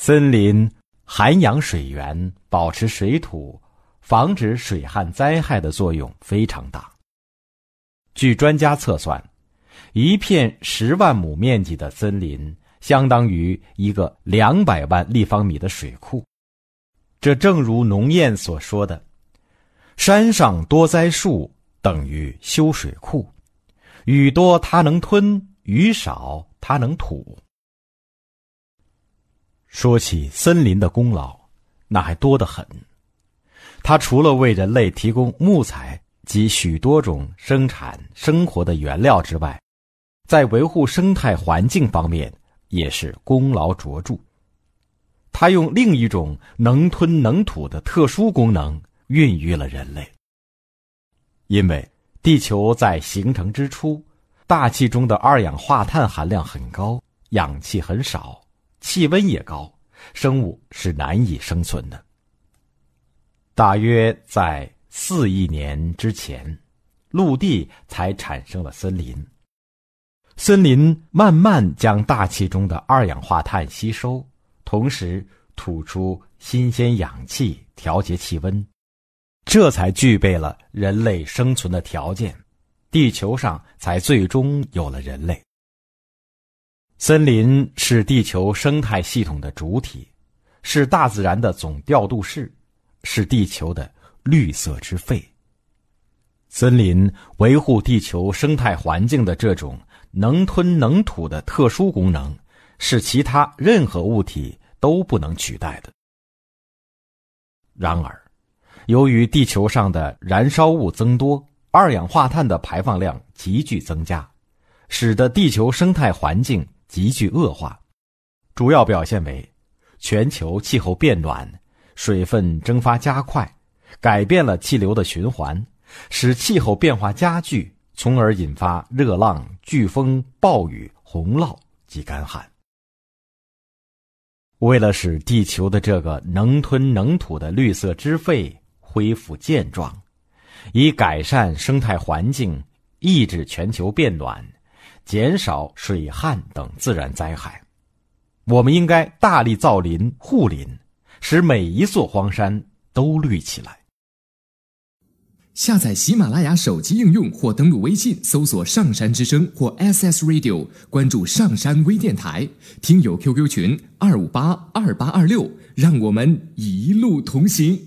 森林涵养水源，保持水土，防止水旱灾害的作用非常大。据专家测算，一片十万亩面积的森林相当于一个两百万立方米的水库。这正如农谚所说的：“山上多栽树，等于修水库。雨多它能吞，雨少它能吐。”说起森林的功劳，那还多得很。它除了为人类提供木材及许多种生产生活的原料之外，在维护生态环境方面也是功劳卓著。它用另一种能吞能吐的特殊功能孕育了人类。因为地球在形成之初，大气中的二氧化碳含量很高，氧气很少。气温也高，生物是难以生存的。大约在四亿年之前，陆地才产生了森林。森林慢慢将大气中的二氧化碳吸收，同时吐出新鲜氧气，调节气温，这才具备了人类生存的条件，地球上才最终有了人类。森林是地球生态系统的主体，是大自然的总调度室，是地球的绿色之肺。森林维护地球生态环境的这种能吞能吐的特殊功能，是其他任何物体都不能取代的。然而，由于地球上的燃烧物增多，二氧化碳的排放量急剧增加，使得地球生态环境。急剧恶化，主要表现为全球气候变暖，水分蒸发加快，改变了气流的循环，使气候变化加剧，从而引发热浪、飓风、暴雨、洪涝及干旱。为了使地球的这个能吞能吐的绿色之肺恢复健壮，以改善生态环境，抑制全球变暖。减少水旱等自然灾害，我们应该大力造林护林，使每一座荒山都绿起来。下载喜马拉雅手机应用或登录微信搜索“上山之声”或 SS Radio，关注上山微电台，听友 QQ 群二五八二八二六，让我们一路同行。